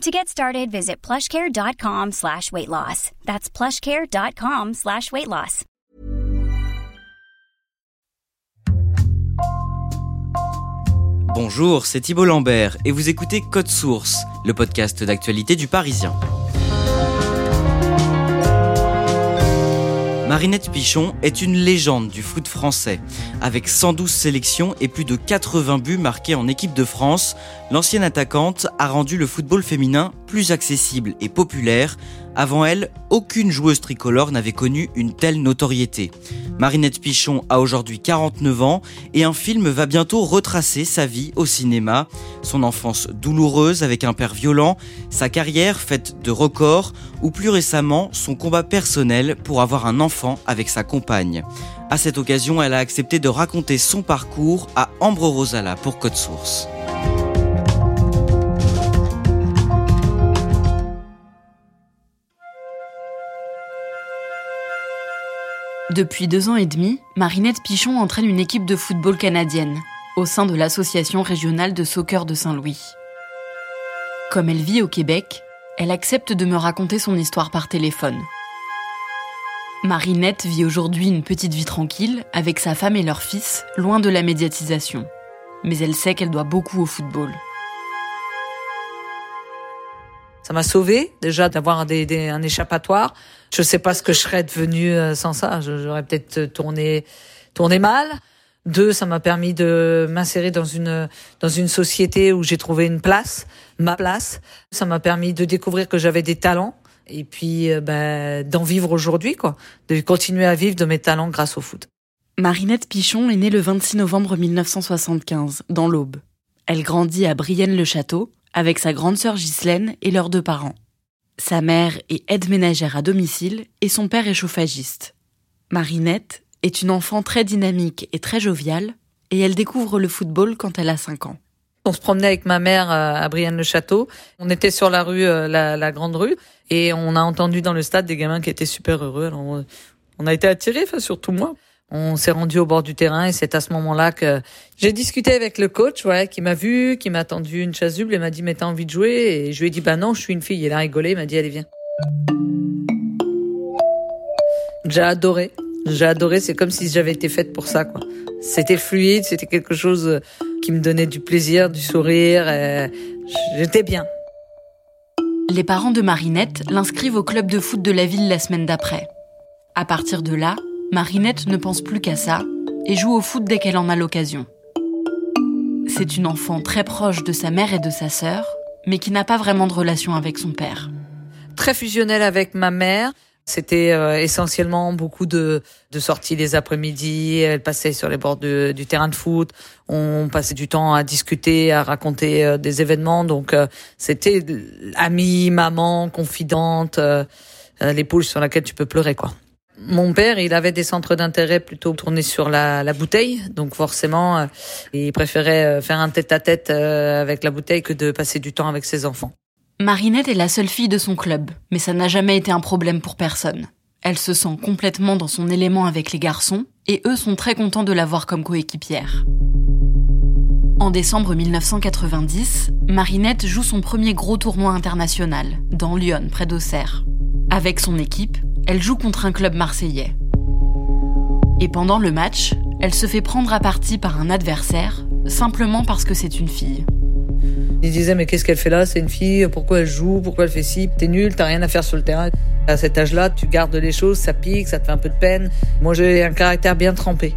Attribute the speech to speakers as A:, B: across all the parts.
A: To get started, visit plushcare.com slash weight loss. That's plushcare.com slash weight loss.
B: Bonjour, c'est Thibault Lambert et vous écoutez Code Source, le podcast d'actualité du Parisien. Marinette Pichon est une légende du foot français. Avec 112 sélections et plus de 80 buts marqués en équipe de France, l'ancienne attaquante a rendu le football féminin plus accessible et populaire. Avant elle, aucune joueuse tricolore n'avait connu une telle notoriété. Marinette Pichon a aujourd'hui 49 ans et un film va bientôt retracer sa vie au cinéma. Son enfance douloureuse avec un père violent, sa carrière faite de records ou plus récemment son combat personnel pour avoir un enfant avec sa compagne. À cette occasion, elle a accepté de raconter son parcours à Ambre Rosala pour Code Source.
C: Depuis deux ans et demi, Marinette Pichon entraîne une équipe de football canadienne au sein de l'Association régionale de soccer de Saint-Louis. Comme elle vit au Québec, elle accepte de me raconter son histoire par téléphone. Marinette vit aujourd'hui une petite vie tranquille avec sa femme et leur fils, loin de la médiatisation. Mais elle sait qu'elle doit beaucoup au football.
D: Ça m'a sauvé déjà d'avoir un échappatoire. Je sais pas ce que je serais devenu euh, sans ça. J'aurais peut-être tourné tourné mal. Deux, ça m'a permis de m'insérer dans une dans une société où j'ai trouvé une place, ma place. Ça m'a permis de découvrir que j'avais des talents et puis euh, ben, d'en vivre aujourd'hui, quoi, de continuer à vivre de mes talents grâce au foot.
C: Marinette Pichon est née le 26 novembre 1975 dans l'Aube. Elle grandit à Brienne-le-Château avec sa grande sœur Ghislaine et leurs deux parents. Sa mère est aide ménagère à domicile et son père est chauffagiste. Marinette est une enfant très dynamique et très joviale et elle découvre le football quand elle a 5 ans.
D: On se promenait avec ma mère euh, à Brienne-le-Château. On était sur la rue, euh, la, grande rue, et on a entendu dans le stade des gamins qui étaient super heureux. Alors on a été attirés, enfin surtout moi. On s'est rendu au bord du terrain et c'est à ce moment-là que j'ai discuté avec le coach, ouais, qui m'a vu, qui m'a tendu une chasuble et m'a dit mais t'as envie de jouer? Et je lui ai dit bah non, je suis une fille. Il a rigolé, il m'a dit allez viens. J'ai adoré, j'ai adoré. C'est comme si j'avais été faite pour ça. C'était fluide, c'était quelque chose qui me donnait du plaisir, du sourire. J'étais bien.
C: Les parents de Marinette l'inscrivent au club de foot de la ville la semaine d'après. À partir de là, Marinette ne pense plus qu'à ça et joue au foot dès qu'elle en a l'occasion. C'est une enfant très proche de sa mère et de sa sœur, mais qui n'a pas vraiment de relation avec son père.
D: Très fusionnelle avec ma mère. C'était euh, essentiellement beaucoup de, sorties les après-midi. Elle passait sur les bords du terrain de foot. On passait du temps à discuter, à raconter euh, des événements. Donc euh, c'était amie, maman, confidente, l'épaule sur laquelle tu peux pleurer, quoi. Mon père, il avait des centres d'intérêt plutôt tournés sur la, bouteille, donc forcément, euh, il préférait euh, faire un tête-à-tête euh, avec la bouteille que de passer du temps avec ses enfants.
C: Marinette est la seule fille de son club, mais ça n'a jamais été un problème pour personne. Elle se sent complètement dans son élément avec les garçons, et eux sont très contents de la voir comme coéquipière. En décembre 1990, Marinette joue son premier gros tournoi international, dans Lyon, près d'Auxerre. Avec son équipe, elle joue contre un club marseillais. Et pendant le match, elle se fait prendre à partie par un adversaire, simplement parce que c'est une fille.
D: Il disait mais qu'est-ce qu'elle fait là? C'est une fille, pourquoi elle joue, pourquoi elle fait ci? T'es nulle, t'as rien à faire sur le terrain. À cet âge-là, tu gardes les choses, ça pique, ça te fait un peu de peine. Moi, j'ai un caractère bien trempé.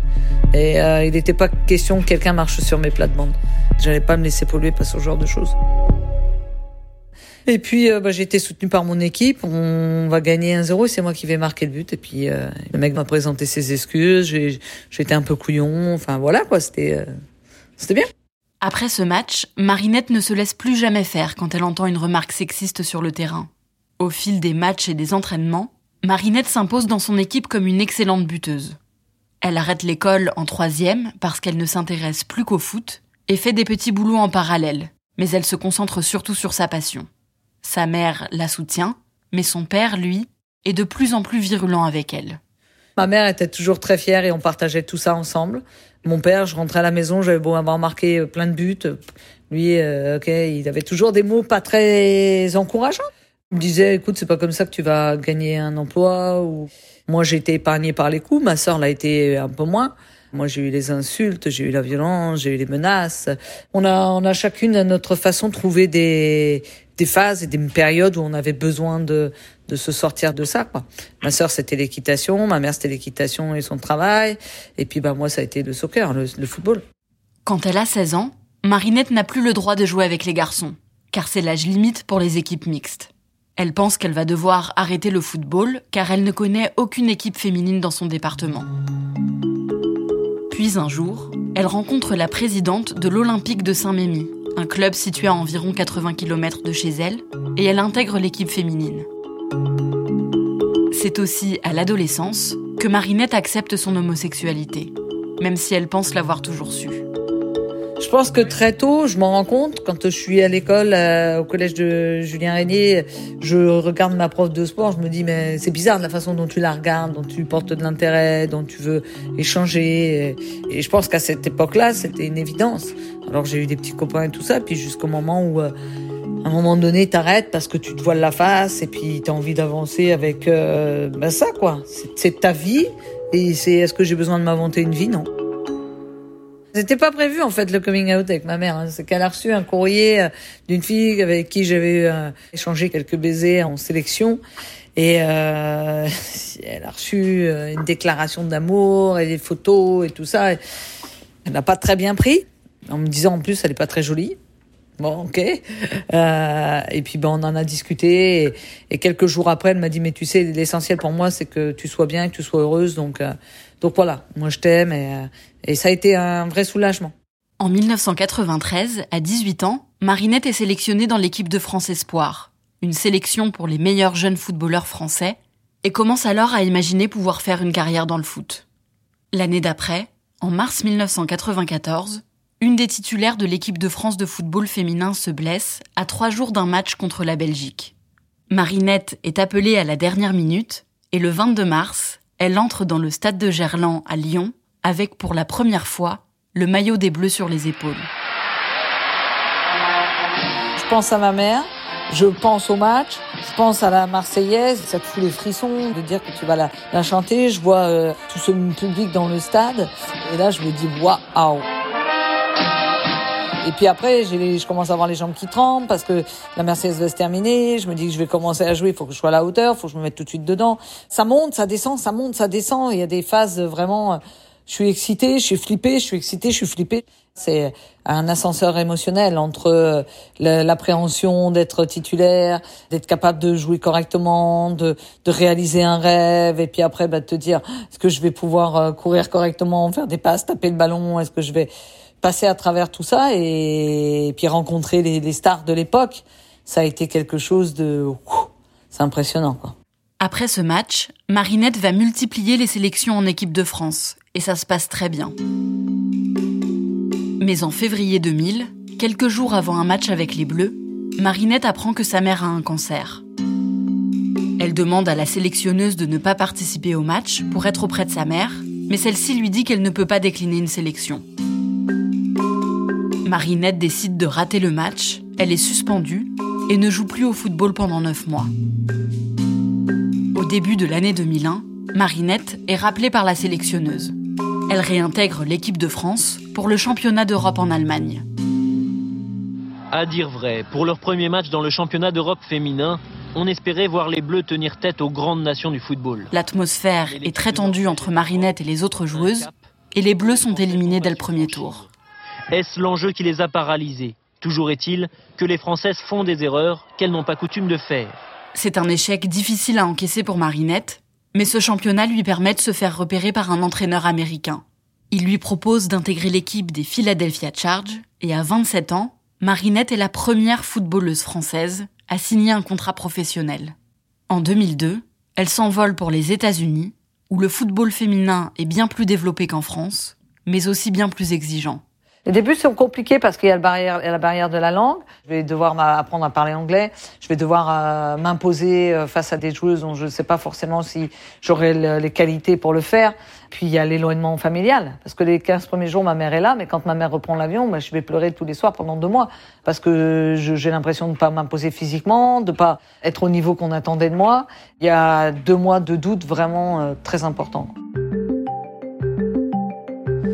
D: Et euh, il n'était pas question que quelqu'un marche sur mes plates-bandes. J'allais pas me laisser polluer par ce genre de choses. Et puis, euh, bah, j'ai été soutenu par mon équipe. On va gagner 1-0 et c'est moi qui vais marquer le but. Et puis, euh, le mec m'a présenté ses excuses. J'étais un peu couillon. Enfin, voilà, quoi. C'était, euh, c'était bien.
C: Après ce match, Marinette ne se laisse plus jamais faire quand elle entend une remarque sexiste sur le terrain. Au fil des matchs et des entraînements, Marinette s'impose dans son équipe comme une excellente buteuse. Elle arrête l'école en troisième parce qu'elle ne s'intéresse plus qu'au foot et fait des petits boulots en parallèle, mais elle se concentre surtout sur sa passion. Sa mère la soutient, mais son père, lui, est de plus en plus virulent avec elle.
D: Ma mère était toujours très fière et on partageait tout ça ensemble. Mon père, je rentrais à la maison, j'avais beau avoir marqué plein de buts. Lui, euh, ok, il avait toujours des mots pas très encourageants. Il me disait, écoute, c'est pas comme ça que tu vas gagner un emploi. Moi, j'ai été épargnée par les coups. Ma sœur l'a été un peu moins. Moi, j'ai eu les insultes, j'ai eu la violence, j'ai eu les menaces. On a, on a chacune à notre façon trouvé des, des phases et des périodes où on avait besoin de, de se sortir de ça. Ma sœur, c'était l'équitation, ma mère, c'était l'équitation et son travail. Et puis, bah, moi, ça a été le soccer, le football.
C: Quand elle a 16 ans, Marinette n'a plus le droit de jouer avec les garçons, car c'est l'âge limite pour les équipes mixtes. Elle pense qu'elle va devoir arrêter le football, car elle ne connaît aucune équipe féminine dans son département. Puis un jour, elle rencontre la présidente de l'Olympique de Saint-Mémy, un club situé à environ 80 km de chez elle, et elle intègre l'équipe féminine. C'est aussi à l'adolescence que Marinette accepte son homosexualité, même si elle pense l'avoir toujours su.
D: Je pense que très tôt, je m'en rends compte. Quand je suis à l'école, euh, au collège de Julien Régnier, je regarde ma prof de sport, je me dis, mais c'est bizarre la façon dont tu la regardes, dont tu portes de l'intérêt, dont tu veux échanger. Et je pense qu'à cette époque-là, c'était une évidence. Alors j'ai eu des petits copains et tout ça, puis jusqu'au moment où, euh, à un moment donné, t'arrêtes parce que tu te voiles la face et puis t'as envie d'avancer avec euh, ben ça, quoi. C'est ta vie et c'est est-ce que j'ai besoin de m'inventer une vie? Non. C'était pas prévu en fait le coming out avec ma mère. Hein. C'est qu'elle a reçu un courrier euh, d'une fille avec qui j'avais euh, échangé quelques baisers en sélection. Et euh, elle a reçu euh, une déclaration d'amour et des photos et tout ça. Elle n'a pas très bien pris, en me disant en plus elle est pas très jolie. Bon, ok. Euh, et puis ben on en a discuté et, et quelques jours après elle m'a dit mais tu sais l'essentiel pour moi c'est que tu sois bien, que tu sois heureuse donc donc voilà moi je t'aime et, et ça a été un vrai soulagement.
C: En 1993, à 18 ans, Marinette est sélectionnée dans l'équipe de France Espoir, une sélection pour les meilleurs jeunes footballeurs français, et commence alors à imaginer pouvoir faire une carrière dans le foot. L'année d'après, en mars 1994, une des titulaires de l'équipe de France de football féminin se blesse à trois jours d'un match contre la Belgique. Marinette est appelée à la dernière minute, et le 22 mars, elle entre dans le stade de Gerland à Lyon avec pour la première fois le maillot des Bleus sur les épaules.
D: Je pense à ma mère, je pense au match, je pense à la Marseillaise, ça te fout les frissons de dire que tu vas la, chanter. Je vois euh, tout ce public dans le stade et là je me dis waouh. Et puis après, je commence à avoir les jambes qui tremblent parce que la Marseillaise va se terminer. Je me dis que je vais commencer à jouer, il faut que je sois à la hauteur, il faut que je me mette tout de suite dedans. Ça monte, ça descend, ça monte, ça descend. Il y a des phases vraiment je suis excitée, je suis flippée, je suis excitée, je suis flippée. C'est un ascenseur émotionnel entre l'appréhension d'être titulaire, d'être capable de jouer correctement, de, de réaliser un rêve, et puis après bah, te dire est-ce que je vais pouvoir euh, courir correctement, faire des passes, taper le ballon, est-ce que je vais passer à travers tout ça et, puis rencontrer les, stars de l'époque. Ça a été quelque chose de c'est impressionnant.
C: Après ce match, Marinette va multiplier les sélections en équipe de France et ça se passe très bien. Mais en février 2000, quelques jours avant un match avec les Bleus, Marinette apprend que sa mère a un cancer. Elle demande à la sélectionneuse de ne pas participer au match pour être auprès de sa mère, mais celle-ci lui dit qu'elle ne peut pas décliner une sélection. Marinette décide de rater le match, elle est suspendue et ne joue plus au football pendant 9 mois. Au début de l'année 2001, Marinette est rappelée par la sélectionneuse. Elle réintègre l'équipe de France pour le championnat d'Europe en Allemagne.
E: À dire vrai, pour leur premier match dans le championnat d'Europe féminin, on espérait voir les Bleus tenir tête aux grandes nations du football.
C: L'atmosphère est très tendue entre Marinette et les autres joueuses, et les Bleus sont éliminés dès le premier tour.
E: Est-ce l'enjeu qui les a paralysés? Toujours est-il que les Françaises font des erreurs qu'elles n'ont pas coutume de faire.
C: C'est un échec difficile à encaisser pour Marinette, mais ce championnat lui permet de se faire repérer par un entraîneur américain. Il lui propose d'intégrer l'équipe des Philadelphia Charge, et à 27 ans, Marinette est la première footballeuse française à signer un contrat professionnel. En 2002, elle s'envole pour les États-Unis, où le football féminin est bien plus développé qu'en France, mais aussi bien plus exigeant.
D: Les débuts sont compliqués parce qu'il y a, la barrière de la langue. Je vais devoir apprendre à parler anglais. Je vais devoir euh, m'imposer euh, face à des joueuses dont je ne sais pas forcément si j'aurai les qualités pour le faire. Puis il y a l'éloignement familial. Parce que les 15 premiers jours, ma mère est là, mais quand ma mère reprend l'avion, bah, je vais pleurer tous les soirs pendant deux mois. Parce que j'ai l'impression de ne pas m'imposer physiquement, de ne pas être au niveau qu'on attendait de moi. Il y a deux mois de doute vraiment euh, très importants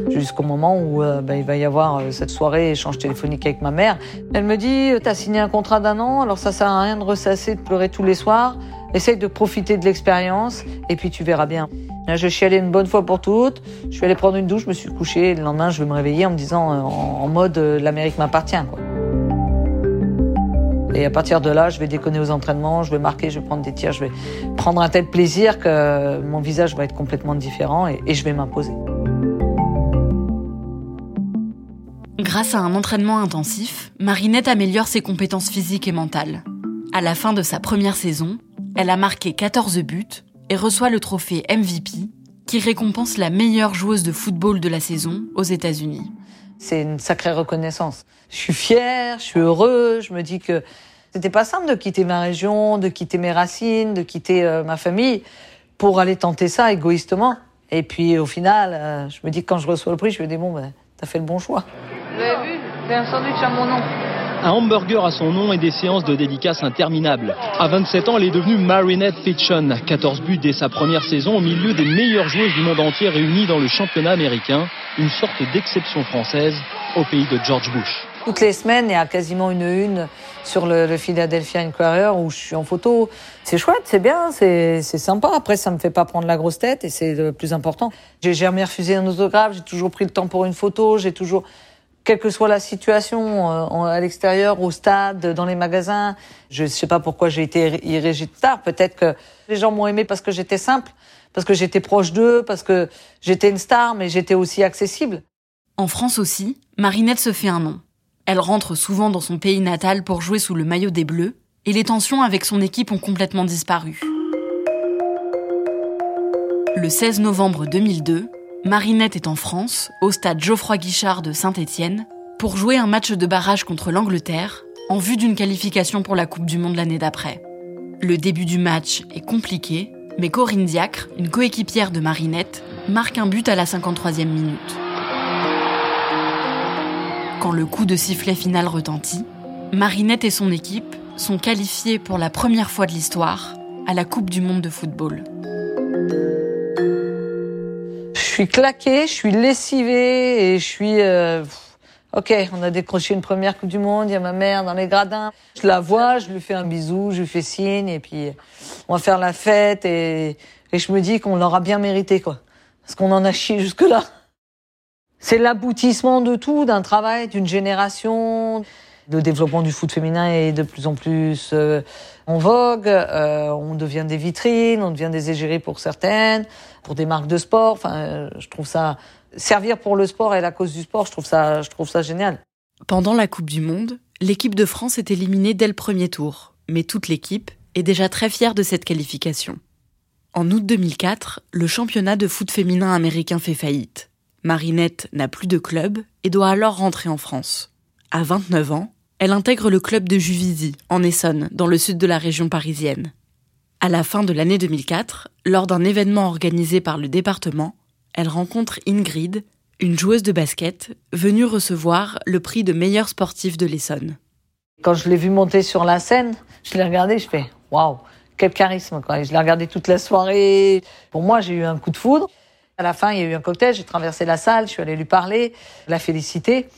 D: jusqu'au moment où euh, bah, il va y avoir euh, cette soirée échange téléphonique avec ma mère. Elle me dit euh, "T'as signé un contrat d'un an, alors ça sert à rien de ressasser, de pleurer tous les soirs. Essaye de profiter de l'expérience et puis tu verras bien." je suis allée une bonne fois pour toutes. Je suis allée prendre une douche, je me suis couchée. Le lendemain, je vais me réveiller en me disant en, mode l'Amérique m'appartient. Et à partir de là, je vais déconner aux entraînements, je vais marquer, je vais prendre des tirs, je vais prendre un tel plaisir que mon visage va être complètement différent et je vais m'imposer.
C: Grâce à un entraînement intensif, Marinette améliore ses compétences physiques et mentales. À la fin de sa première saison, elle a marqué 14 buts et reçoit le trophée MVP qui récompense la meilleure joueuse de football de la saison aux États-Unis.
D: C'est une sacrée reconnaissance. Je suis fière, je suis heureux, je me dis que c'était pas simple de quitter ma région, de quitter mes racines, de quitter euh, ma famille pour aller tenter ça égoïstement. Et puis au final, euh, je me dis que quand je reçois le prix, je me dis bon, ben, t'as fait le bon choix.
F: Vous avez vu J'ai un sandwich à mon nom.
E: Un hamburger à son nom et des séances de dédicaces interminables. À 27 ans, elle est devenue Marinette Fitchon. 14 buts dès sa première saison au milieu des meilleures joueuses du monde entier réunies dans le championnat américain. Une sorte d'exception française au pays de George Bush.
D: Toutes les semaines, il y a quasiment une une sur le, le Philadelphia Inquirer où je suis en photo. C'est chouette, c'est bien, c'est sympa. Après, ça me fait pas prendre la grosse tête et c'est le plus important. J'ai jamais refusé un autographe, j'ai toujours pris le temps pour une photo, j'ai toujours quelle que soit la situation, euh, à l'extérieur, au stade, dans les magasins. Je ne sais pas pourquoi j'ai été irrigée de star. Peut-être que les gens m'ont aimé parce que j'étais simple, parce que j'étais proche d'eux, parce que j'étais une star, mais j'étais aussi accessible.
C: En France aussi, Marinette se fait un nom. Elle rentre souvent dans son pays natal pour jouer sous le maillot des Bleus, et les tensions avec son équipe ont complètement disparu. Le 16 novembre 2002, Marinette est en France, au stade Geoffroy Guichard de Saint-Étienne, pour jouer un match de barrage contre l'Angleterre, en vue d'une qualification pour la Coupe du Monde l'année d'après. Le début du match est compliqué, mais Corinne Diacre, une coéquipière de Marinette, marque un but à la 53e minute. Quand le coup de sifflet final retentit, Marinette et son équipe sont qualifiés pour la première fois de l'histoire à la Coupe du Monde de football
D: suis claqué, je suis lessivé et je suis. Euh, ok, on a décroché une première Coupe du Monde, il y a ma mère dans les gradins. Je la vois, je lui fais un bisou, je lui fais signe et puis on va faire la fête et, et je me dis qu'on l'aura bien mérité quoi. Parce qu'on en a chié jusque-là. C'est l'aboutissement de tout, d'un travail, d'une génération. Le développement du foot féminin est de plus en plus euh, en vogue. Euh, on devient des vitrines, on devient des égéries pour certaines, pour des marques de sport. Enfin, euh, je trouve ça servir pour le sport et la cause du sport. Je trouve ça, je trouve ça génial.
C: Pendant la Coupe du Monde, l'équipe de France est éliminée dès le premier tour, mais toute l'équipe est déjà très fière de cette qualification. En août 2004, le championnat de foot féminin américain fait faillite. Marinette n'a plus de club et doit alors rentrer en France. À 29 ans, elle intègre le club de Juvisy, en Essonne, dans le sud de la région parisienne. À la fin de l'année 2004, lors d'un événement organisé par le département, elle rencontre Ingrid, une joueuse de basket, venue recevoir le prix de meilleure sportive de l'Essonne.
D: Quand je l'ai vue monter sur la scène, je l'ai regardée, je fais waouh, quel charisme quoi. je l'ai regardée toute la soirée. Pour moi, j'ai eu un coup de foudre. À la fin, il y a eu un cocktail, j'ai traversé la salle, je suis allée lui parler, la féliciter.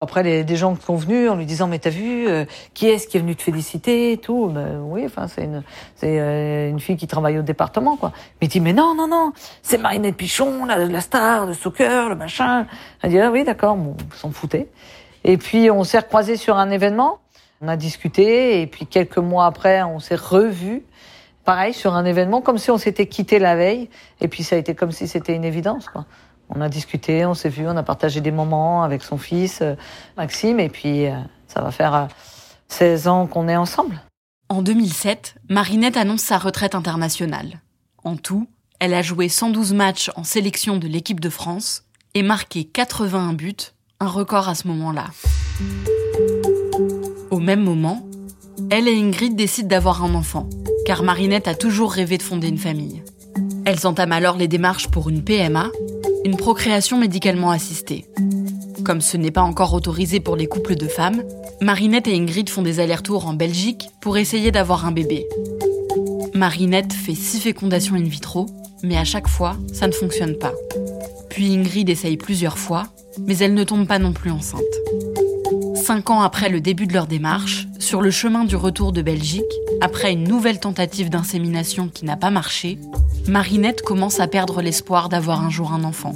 D: Après, les, des gens qui sont venus en lui disant mais t'as vu euh, qui est-ce qui est venu te féliciter et tout? Ben, oui, enfin c'est une c'est euh, une fille qui travaille au département quoi. Mais il dit mais non non non, c'est Marinette Pichon, la, la star de soccer, le machin. Elle dit ah oui d'accord, bon, on s'en foutait. Et puis on s'est recroisés sur un événement, on a discuté et puis quelques mois après on s'est revus. Pareil sur un événement comme si on s'était quitté la veille et puis ça a été comme si c'était une évidence quoi. On a discuté, on s'est vu, on a partagé des moments avec son fils, euh, Maxime, et puis euh, ça va faire 16 euh, ans qu'on est ensemble.
C: En 2007, Marinette annonce sa retraite internationale. En tout, elle a joué 112 matchs en sélection de l'équipe de France et marqué 81 buts, un record à ce moment-là. Au même moment, elle et Ingrid décident d'avoir un enfant, car Marinette a toujours rêvé de fonder une famille. Elles entament alors les démarches pour une PMA une procréation médicalement assistée. Comme ce n'est pas encore autorisé pour les couples de femmes, Marinette et Ingrid font des allers-retours en Belgique pour essayer d'avoir un bébé. Marinette fait six fécondations in vitro, mais à chaque fois, ça ne fonctionne pas. Puis Ingrid essaye plusieurs fois, mais elle ne tombe pas non plus enceinte. Cinq ans après le début de leur démarche, sur le chemin du retour de Belgique, après une nouvelle tentative d'insémination qui n'a pas marché, Marinette commence à perdre l'espoir d'avoir un jour un enfant.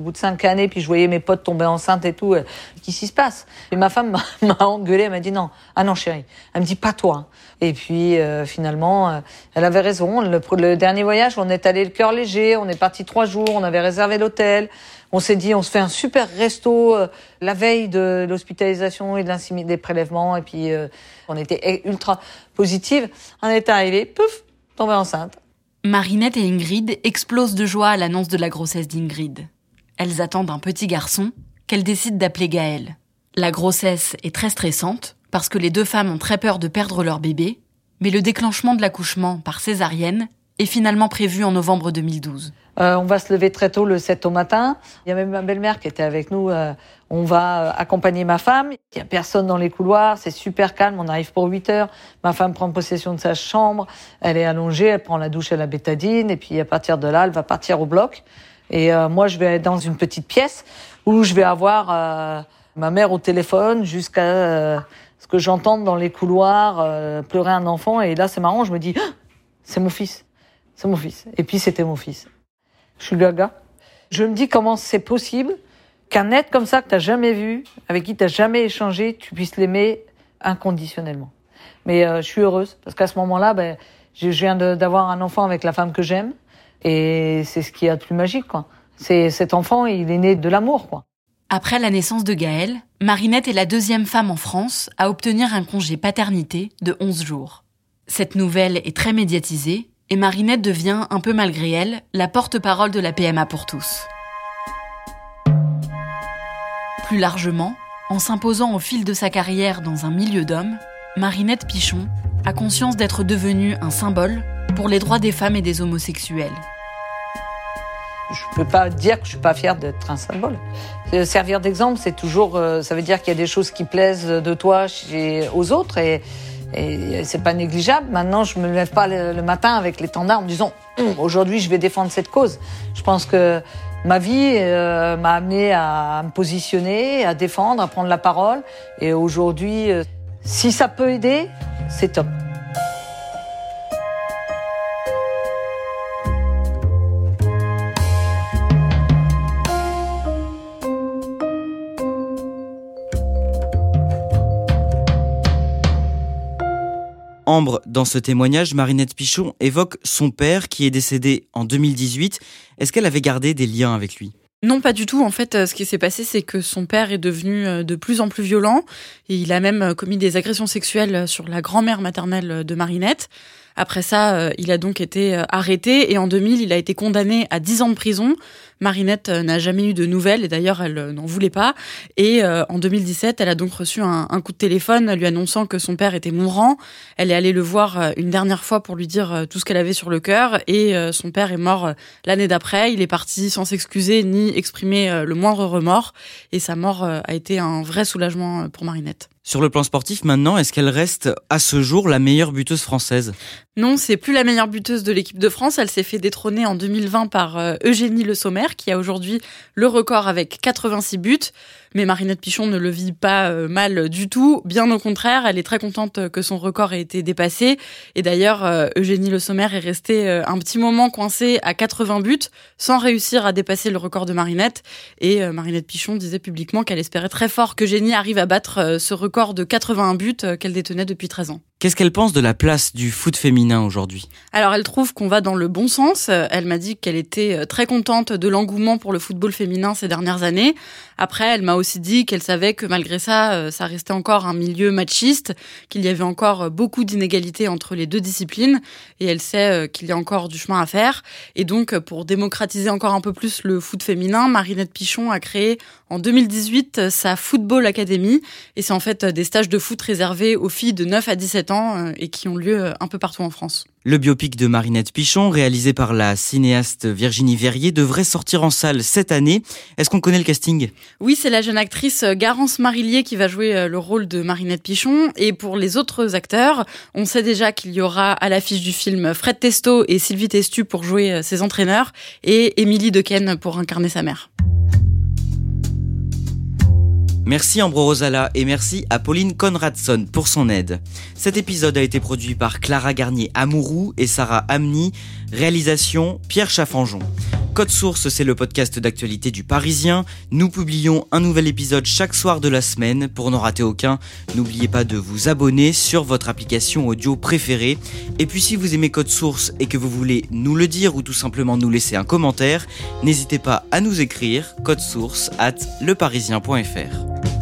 D: Au bout de cinq années, puis je voyais mes potes tomber enceintes et tout. Euh, qu'est-ce qui se passe? Et ma femme m'a engueulé, elle m'a dit non, ah non chérie. Elle me dit pas toi. Et puis euh, finalement, euh, elle avait raison. Le, dernier voyage, on est allé le cœur léger, on est parti trois jours, on avait réservé l'hôtel. On s'est dit, on se fait un super resto la veille de l'hospitalisation et de des prélèvements. Et puis on était ultra positive. On est arrivé, pouf, tombée enceinte.
C: Marinette et Ingrid explosent de joie à l'annonce de la grossesse d'Ingrid. Elles attendent un petit garçon qu'elles décident d'appeler Gaël. La grossesse est très stressante parce que les deux femmes ont très peur de perdre leur bébé, mais le déclenchement de l'accouchement par césarienne est finalement prévu en novembre 2012.
D: Euh, on va se lever très tôt le 7 au matin. Il y a même ma belle-mère qui était avec nous. Euh, on va euh, accompagner ma femme. Il y a personne dans les couloirs. C'est super calme. On arrive pour 8 heures. Ma femme prend possession de sa chambre. Elle est allongée. Elle prend la douche à la bétadine. Et puis à partir de là, elle va partir au bloc. Et moi, je vais être dans une petite pièce où je vais avoir ma mère au téléphone jusqu'à ce que j'entende dans les couloirs pleurer un enfant. Et là, c'est marrant. Je me dis, c'est mon fils. C'est mon fils. Et puis c'était mon fils. Je suis gaga. Je me dis comment c'est possible qu'un être comme ça que tu n'as jamais vu, avec qui tu n'as jamais échangé, tu puisses l'aimer inconditionnellement. Mais euh, je suis heureuse parce qu'à ce moment-là, ben, je viens d'avoir un enfant avec la femme que j'aime et c'est ce qui a de plus magique. Quoi. C'est cet enfant, il est né de l'amour. Quoi.
C: Après la naissance de Gaël, Marinette est la deuxième femme en France à obtenir un congé paternité de 11 jours. Cette nouvelle est très médiatisée et Marinette devient, un peu malgré elle, la porte-parole de la PMA pour tous. Plus largement, en s'imposant au fil de sa carrière dans un milieu d'hommes, Marinette Pichon a conscience d'être devenue un symbole pour les droits des femmes et des homosexuels.
D: Je ne peux pas dire que je suis pas fière d'être un symbole. Servir d'exemple, c'est toujours, euh, ça veut dire qu'il y a des choses qui plaisent de toi aux autres et et c'est pas négligeable. Maintenant, je me lève pas le, matin avec l'étendard en me disant hum, aujourd'hui je vais défendre cette cause. Je pense que ma vie euh, m'a amené à me positionner, à défendre, à prendre la parole. Et aujourd'hui, euh, si ça peut aider, c'est top.
B: Ambre, dans ce témoignage, Marinette Pichon évoque son père qui est décédé en 2018. Est-ce qu'elle avait gardé des liens avec lui?
G: Non, pas du tout. En fait, euh, ce qui s'est passé, c'est que son père est devenu euh, de plus en plus violent. Et il a même euh, commis des agressions sexuelles sur la grand-mère maternelle de Marinette. Après ça, il a donc été arrêté et en 2000, il a été condamné à 10 ans de prison Marinette euh, n'a jamais eu de nouvelles et d'ailleurs elle euh, n'en voulait pas. Et euh, en 2017, elle a donc reçu un, coup de téléphone lui annonçant que son père était mourant. Elle est allée le voir une dernière fois pour lui dire tout ce qu'elle avait sur le cœur et son père est mort l'année d'après. Il est parti sans s'excuser ni exprimer le moindre remords et sa mort a été un vrai soulagement pour Marinette.
B: Sur le plan sportif maintenant, est-ce qu'elle reste à ce jour la meilleure buteuse française?
C: Non, c'est plus la meilleure buteuse de l'équipe de France. Elle s'est fait détrôner en 2020 par euh, Eugénie Le Sommer, qui a aujourd'hui le record avec 86 buts. Mais Marinette Pichon ne le vit pas euh, mal du tout. Bien au contraire, elle est très contente que son record ait été dépassé. Et d'ailleurs, euh, Eugénie Le Sommer est restée un petit moment coincée à 80 buts, sans réussir à dépasser le record de Marinette. Et Marinette Pichon disait publiquement qu'elle espérait très fort que Eugénie arrive à battre ce record de 81 buts qu'elle détenait depuis 13 ans.
B: Qu'est-ce qu'elle pense de la place du foot féminin aujourd'hui?
C: Alors elle trouve qu'on va dans le bon sens. Elle m'a dit qu'elle était euh, très contente de l'engouement pour le football féminin ces dernières années. Après, elle m'a aussi dit qu'elle savait que malgré ça, euh, ça restait encore un milieu machiste, qu'il y avait encore euh, beaucoup d'inégalités entre les deux disciplines, et elle sait qu'il y a encore du chemin à faire. Et donc, pour démocratiser encore un peu plus le foot féminin, Marinette Pichon a créé en 2018 sa Football Academy, et c'est en fait des stages de foot réservés aux filles de 9 à 17 ans euh, et qui ont lieu euh, un peu partout en France.
B: Le biopic de Marinette Pichon, réalisé par la cinéaste Virginie Verrier, devrait sortir en salle cette année. Est-ce qu'on connaît le casting?
C: Oui, c'est la jeune actrice euh, Garance Marillier qui va jouer le rôle de Marinette Pichon. Et pour les autres acteurs, on sait déjà qu'il y aura à l'affiche du film Fred Testo et Sylvie Testu pour jouer ses entraîneurs et Émilie Dequesne pour incarner sa mère.
B: Merci Ambro Rosala et merci à Pauline Conradson pour son aide. Cet épisode a été produit par Clara Garnier Amourou et Sarah Amni, réalisation Pierre Chaffanjon. Code Source, c'est le podcast d'actualité du Parisien. Nous publions un nouvel épisode chaque soir de la semaine. Pour n'en rater aucun, n'oubliez pas de vous abonner sur votre application audio préférée. Et puis si vous aimez Code Source et que vous voulez nous le dire ou tout simplement nous laisser un commentaire, n'hésitez pas à nous écrire code source at leparisien.fr.